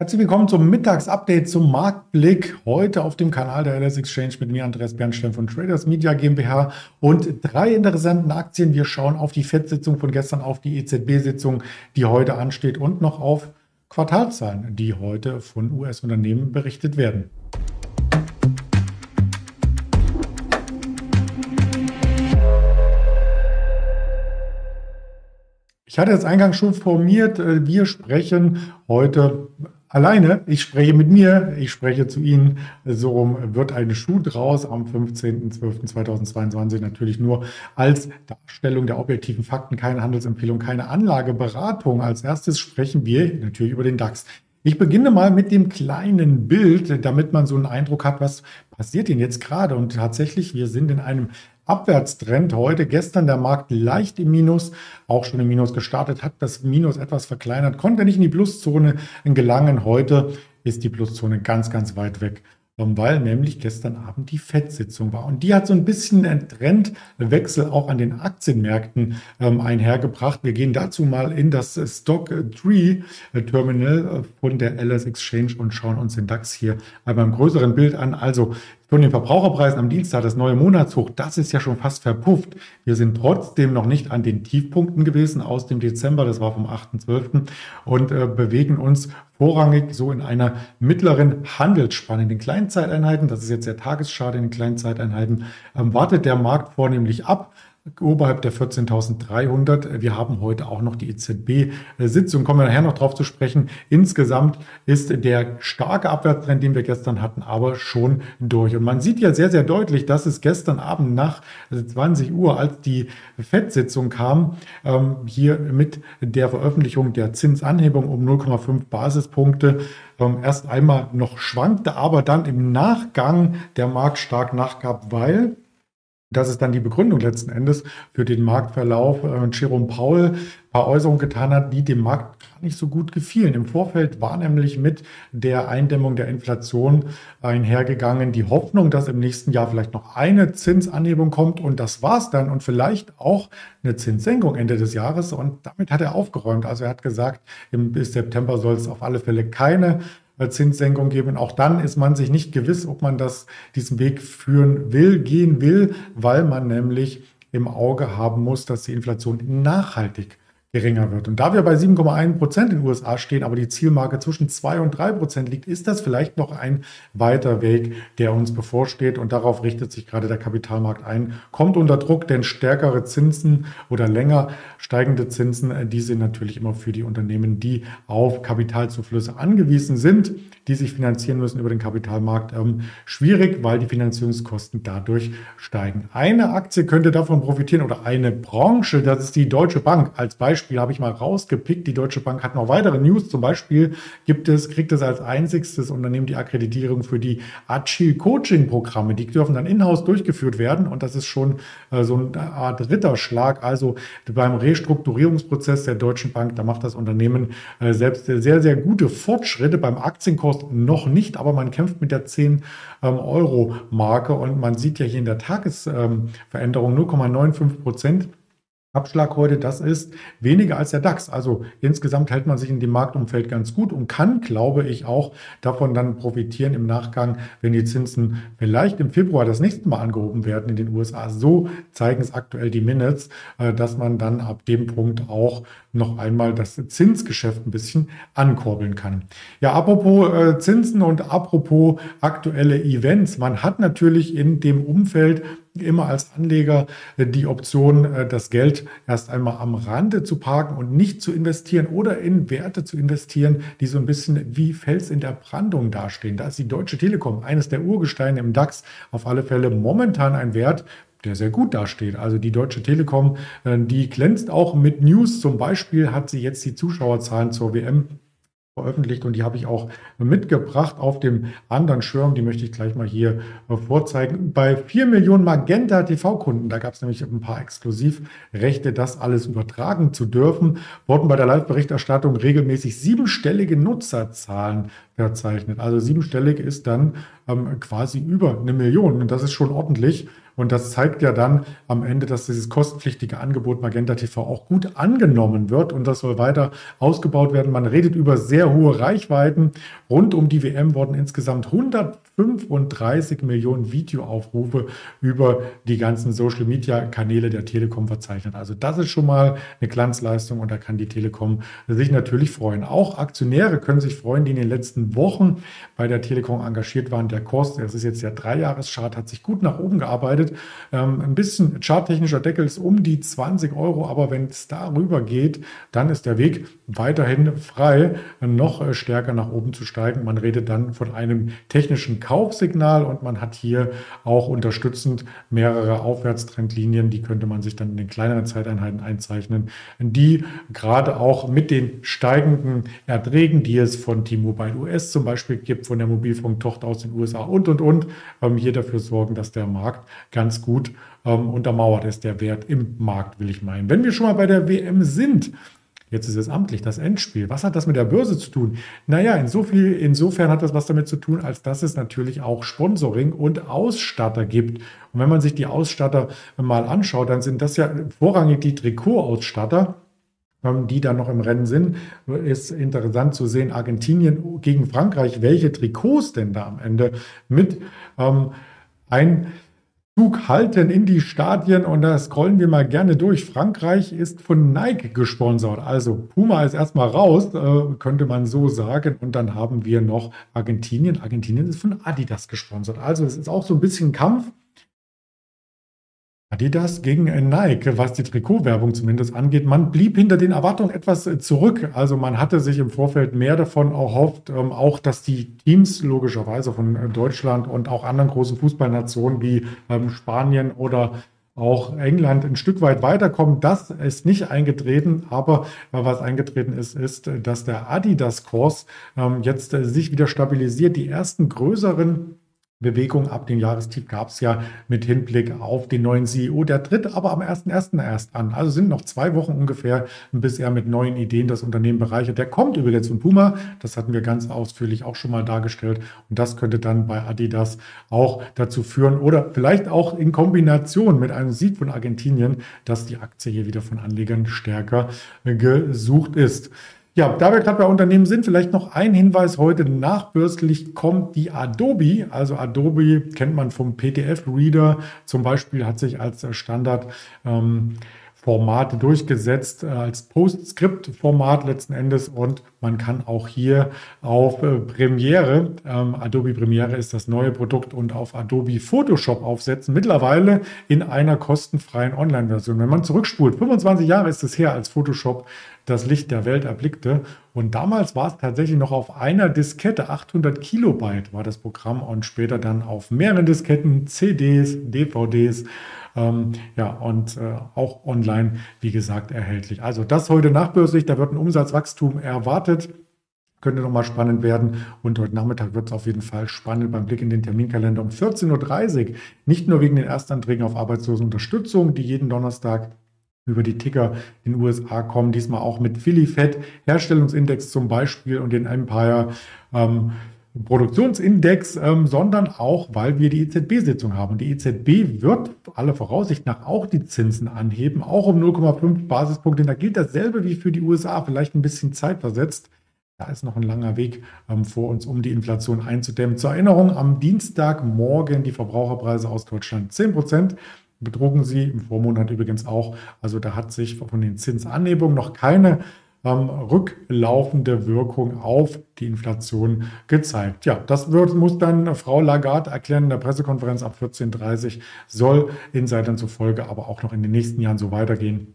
Herzlich willkommen zum Mittagsupdate zum Marktblick. Heute auf dem Kanal der LS Exchange mit mir, Andreas Bernstein von Traders Media GmbH und drei interessanten Aktien. Wir schauen auf die FED-Sitzung von gestern, auf die EZB-Sitzung, die heute ansteht und noch auf Quartalzahlen, die heute von US-Unternehmen berichtet werden. Ich hatte jetzt eingangs schon formiert, äh, wir sprechen heute alleine. Ich spreche mit mir, ich spreche zu Ihnen. So wird ein Schuh draus am 15.12.2022 natürlich nur als Darstellung der objektiven Fakten, keine Handelsempfehlung, keine Anlageberatung. Als erstes sprechen wir natürlich über den DAX. Ich beginne mal mit dem kleinen Bild, damit man so einen Eindruck hat, was passiert denn jetzt gerade. Und tatsächlich, wir sind in einem Abwärtstrend heute. Gestern der Markt leicht im Minus, auch schon im Minus gestartet, hat das Minus etwas verkleinert, konnte nicht in die Pluszone gelangen. Heute ist die Pluszone ganz, ganz weit weg weil nämlich gestern Abend die FED-Sitzung war. Und die hat so ein bisschen einen Trendwechsel auch an den Aktienmärkten ähm, einhergebracht. Wir gehen dazu mal in das Stock 3 Terminal von der LS Exchange und schauen uns den DAX hier einmal im größeren Bild an. Also von den Verbraucherpreisen am Dienstag, das neue Monatshoch, das ist ja schon fast verpufft. Wir sind trotzdem noch nicht an den Tiefpunkten gewesen aus dem Dezember, das war vom 8.12. und äh, bewegen uns vorrangig so in einer mittleren Handelsspanne. In den Kleinzeiteinheiten, das ist jetzt der Tagesschade in den Kleinzeiteinheiten, ähm, wartet der Markt vornehmlich ab oberhalb der 14.300. Wir haben heute auch noch die EZB-Sitzung, kommen wir nachher noch drauf zu sprechen. Insgesamt ist der starke Abwärtstrend, den wir gestern hatten, aber schon durch. Und man sieht ja sehr, sehr deutlich, dass es gestern Abend nach 20 Uhr, als die FED-Sitzung kam, ähm, hier mit der Veröffentlichung der Zinsanhebung um 0,5 Basispunkte ähm, erst einmal noch schwankte, aber dann im Nachgang der Markt stark nachgab, weil das ist dann die Begründung letzten Endes für den Marktverlauf. Äh, Jerome Paul ein paar Äußerungen getan hat, die dem Markt gar nicht so gut gefielen. Im Vorfeld war nämlich mit der Eindämmung der Inflation einhergegangen die Hoffnung, dass im nächsten Jahr vielleicht noch eine Zinsanhebung kommt und das war's dann und vielleicht auch eine Zinssenkung Ende des Jahres und damit hat er aufgeräumt. Also er hat gesagt, bis September soll es auf alle Fälle keine Zinssenkung geben. Auch dann ist man sich nicht gewiss, ob man das, diesen Weg führen will, gehen will, weil man nämlich im Auge haben muss, dass die Inflation nachhaltig geringer wird. Und da wir bei 7,1 Prozent in den USA stehen, aber die Zielmarke zwischen 2 und 3 Prozent liegt, ist das vielleicht noch ein weiter Weg, der uns bevorsteht. Und darauf richtet sich gerade der Kapitalmarkt ein. Kommt unter Druck, denn stärkere Zinsen oder länger steigende Zinsen, äh, die sind natürlich immer für die Unternehmen, die auf Kapitalzuflüsse angewiesen sind, die sich finanzieren müssen über den Kapitalmarkt, ähm, schwierig, weil die Finanzierungskosten dadurch steigen. Eine Aktie könnte davon profitieren oder eine Branche, das ist die Deutsche Bank als Beispiel Beispiel habe ich mal rausgepickt. Die Deutsche Bank hat noch weitere News. Zum Beispiel gibt es, kriegt es als einziges Unternehmen die Akkreditierung für die Agile Coaching Programme. Die dürfen dann in-house durchgeführt werden und das ist schon äh, so eine Art Ritterschlag. Also beim Restrukturierungsprozess der Deutschen Bank, da macht das Unternehmen äh, selbst sehr, sehr gute Fortschritte. Beim Aktienkurs noch nicht, aber man kämpft mit der 10 ähm, Euro Marke und man sieht ja hier in der Tagesveränderung ähm, 0,95 Prozent. Abschlag heute, das ist weniger als der DAX. Also insgesamt hält man sich in dem Marktumfeld ganz gut und kann, glaube ich, auch davon dann profitieren im Nachgang, wenn die Zinsen vielleicht im Februar das nächste Mal angehoben werden in den USA. So zeigen es aktuell die Minutes, äh, dass man dann ab dem Punkt auch noch einmal das Zinsgeschäft ein bisschen ankurbeln kann. Ja, apropos äh, Zinsen und apropos aktuelle Events. Man hat natürlich in dem Umfeld immer als Anleger äh, die Option, äh, das Geld erst einmal am Rande zu parken und nicht zu investieren oder in Werte zu investieren, die so ein bisschen wie Fels in der Brandung dastehen. Da ist die Deutsche Telekom, eines der Urgesteine im DAX, auf alle Fälle momentan ein Wert, der sehr gut dasteht. Also die Deutsche Telekom, äh, die glänzt auch mit News. Zum Beispiel hat sie jetzt die Zuschauerzahlen zur WM veröffentlicht und die habe ich auch mitgebracht auf dem anderen Schirm. Die möchte ich gleich mal hier äh, vorzeigen. Bei 4 Millionen Magenta TV-Kunden, da gab es nämlich ein paar Exklusivrechte, das alles übertragen zu dürfen, wurden bei der Live-Berichterstattung regelmäßig siebenstellige Nutzerzahlen verzeichnet. Also siebenstellig ist dann ähm, quasi über eine Million und das ist schon ordentlich. Und das zeigt ja dann am Ende, dass dieses kostenpflichtige Angebot Magenta TV auch gut angenommen wird und das soll weiter ausgebaut werden. Man redet über sehr hohe Reichweiten. Rund um die WM wurden insgesamt 135 Millionen Videoaufrufe über die ganzen Social Media Kanäle der Telekom verzeichnet. Also das ist schon mal eine Glanzleistung und da kann die Telekom sich natürlich freuen. Auch Aktionäre können sich freuen, die in den letzten Wochen bei der Telekom engagiert waren. Der Kurs, das ist jetzt der Dreijahreschart, hat sich gut nach oben gearbeitet. Ähm, ein bisschen charttechnischer Deckel ist um die 20 Euro, aber wenn es darüber geht, dann ist der Weg weiterhin frei, noch stärker nach oben zu steigen. Man redet dann von einem technischen Kaufsignal und man hat hier auch unterstützend mehrere Aufwärtstrendlinien, die könnte man sich dann in den kleineren Zeiteinheiten einzeichnen, die gerade auch mit den steigenden Erträgen, die es von T-Mobile US zum Beispiel gibt, von der Mobilfunktochter aus den USA und, und, und, ähm, hier dafür sorgen, dass der Markt ganz gut ähm, untermauert ist, der Wert im Markt, will ich meinen. Wenn wir schon mal bei der WM sind, Jetzt ist es amtlich, das Endspiel. Was hat das mit der Börse zu tun? Naja, insofern, insofern hat das was damit zu tun, als dass es natürlich auch Sponsoring und Ausstatter gibt. Und wenn man sich die Ausstatter mal anschaut, dann sind das ja vorrangig die Trikotausstatter ähm, die da noch im Rennen sind, ist interessant zu sehen, Argentinien gegen Frankreich, welche Trikots denn da am Ende mit ähm, ein Zug halten in die Stadien und da scrollen wir mal gerne durch. Frankreich ist von Nike gesponsert. Also Puma ist erstmal raus, äh, könnte man so sagen. Und dann haben wir noch Argentinien. Argentinien ist von Adidas gesponsert. Also es ist auch so ein bisschen Kampf Adidas gegen Nike, was die Trikotwerbung zumindest angeht. Man blieb hinter den Erwartungen etwas äh, zurück. Also man hatte sich im Vorfeld mehr davon erhofft, ähm, auch dass die Teams logischerweise von äh, Deutschland und auch anderen großen Fußballnationen wie ähm, Spanien oder auch England ein Stück weit weiterkommen. Das ist nicht eingetreten, aber äh, was eingetreten ist, ist, dass der Adidas-Kurs ähm, jetzt sich wieder stabilisiert. Die ersten größeren Bewegung ab dem Jahrestief gab es ja mit Hinblick auf den neuen CEO. Der tritt aber am 1.1. erst an. Also sind noch zwei Wochen ungefähr, bis er mit neuen Ideen das Unternehmen bereichert. Der kommt übrigens von Puma. Das hatten wir ganz ausführlich auch schon mal dargestellt. Und das könnte dann bei Adidas auch dazu führen oder vielleicht auch in Kombination mit einem Sieg von Argentinien, dass die Aktie hier wieder von Anlegern stärker gesucht ist. Ja, da wir gerade bei Unternehmen sind, vielleicht noch ein Hinweis heute. Nachbörslich kommt die Adobe. Also Adobe kennt man vom PDF-Reader zum Beispiel, hat sich als Standard ähm, Format durchgesetzt, äh, als Postscript-Format letzten Endes. Und man kann auch hier auf äh, Premiere, ähm, Adobe Premiere ist das neue Produkt und auf Adobe Photoshop aufsetzen, mittlerweile in einer kostenfreien Online-Version. Wenn man zurückspult, 25 Jahre ist es her, als Photoshop das Licht der Welt erblickte. Und damals war es tatsächlich noch auf einer Diskette, 800 Kilobyte war das Programm. Und später dann auf mehreren Disketten, CDs, DVDs, ähm, ja, und äh, auch online, wie gesagt, erhältlich. Also das heute nachbörslich, da wird ein Umsatzwachstum erwartet. Könnte nochmal spannend werden. Und heute Nachmittag wird es auf jeden Fall spannend beim Blick in den Terminkalender um 14.30 Uhr. Nicht nur wegen den Erstanträgen auf Arbeitslosenunterstützung, die jeden Donnerstag über die Ticker in den USA kommen, diesmal auch mit Philly Fed, Herstellungsindex zum Beispiel und den Empire. Ähm, Produktionsindex, ähm, sondern auch, weil wir die EZB-Sitzung haben. Die EZB wird alle Voraussicht nach auch die Zinsen anheben, auch um 0,5 Basispunkte. Da gilt dasselbe wie für die USA, vielleicht ein bisschen zeitversetzt. Da ist noch ein langer Weg ähm, vor uns, um die Inflation einzudämmen. Zur Erinnerung, am Dienstagmorgen die Verbraucherpreise aus Deutschland 10 Prozent betrugen sie, im Vormonat übrigens auch. Also da hat sich von den Zinsanhebungen noch keine ähm, rücklaufende Wirkung auf die Inflation gezeigt. Ja, das wird, muss dann Frau Lagarde erklären in der Pressekonferenz ab 14.30 Uhr, soll Insidern zufolge aber auch noch in den nächsten Jahren so weitergehen,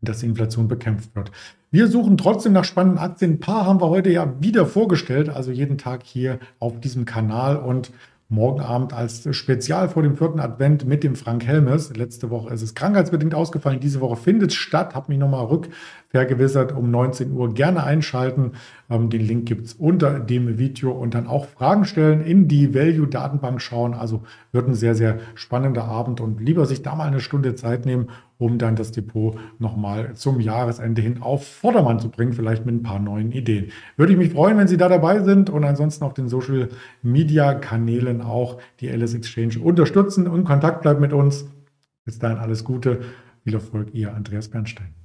dass die Inflation bekämpft wird. Wir suchen trotzdem nach spannenden Aktien. Ein paar haben wir heute ja wieder vorgestellt, also jeden Tag hier auf diesem Kanal und morgen Abend als Spezial vor dem vierten Advent mit dem Frank Helmes. Letzte Woche ist es krankheitsbedingt ausgefallen. Diese Woche findet es statt. Habe mich nochmal rück vergewissert. Um 19 Uhr gerne einschalten. Ähm, den Link gibt es unter dem Video und dann auch Fragen stellen, in die Value-Datenbank schauen. Also wird ein sehr, sehr spannender Abend und lieber sich da mal eine Stunde Zeit nehmen, um dann das Depot nochmal zum Jahresende hin auf Vordermann zu bringen, vielleicht mit ein paar neuen Ideen. Würde ich mich freuen, wenn Sie da dabei sind und ansonsten auf den Social Media Kanälen auch die Alice Exchange unterstützen und Kontakt bleiben mit uns. Bis dahin alles Gute, viel Erfolg, Ihr Andreas Bernstein.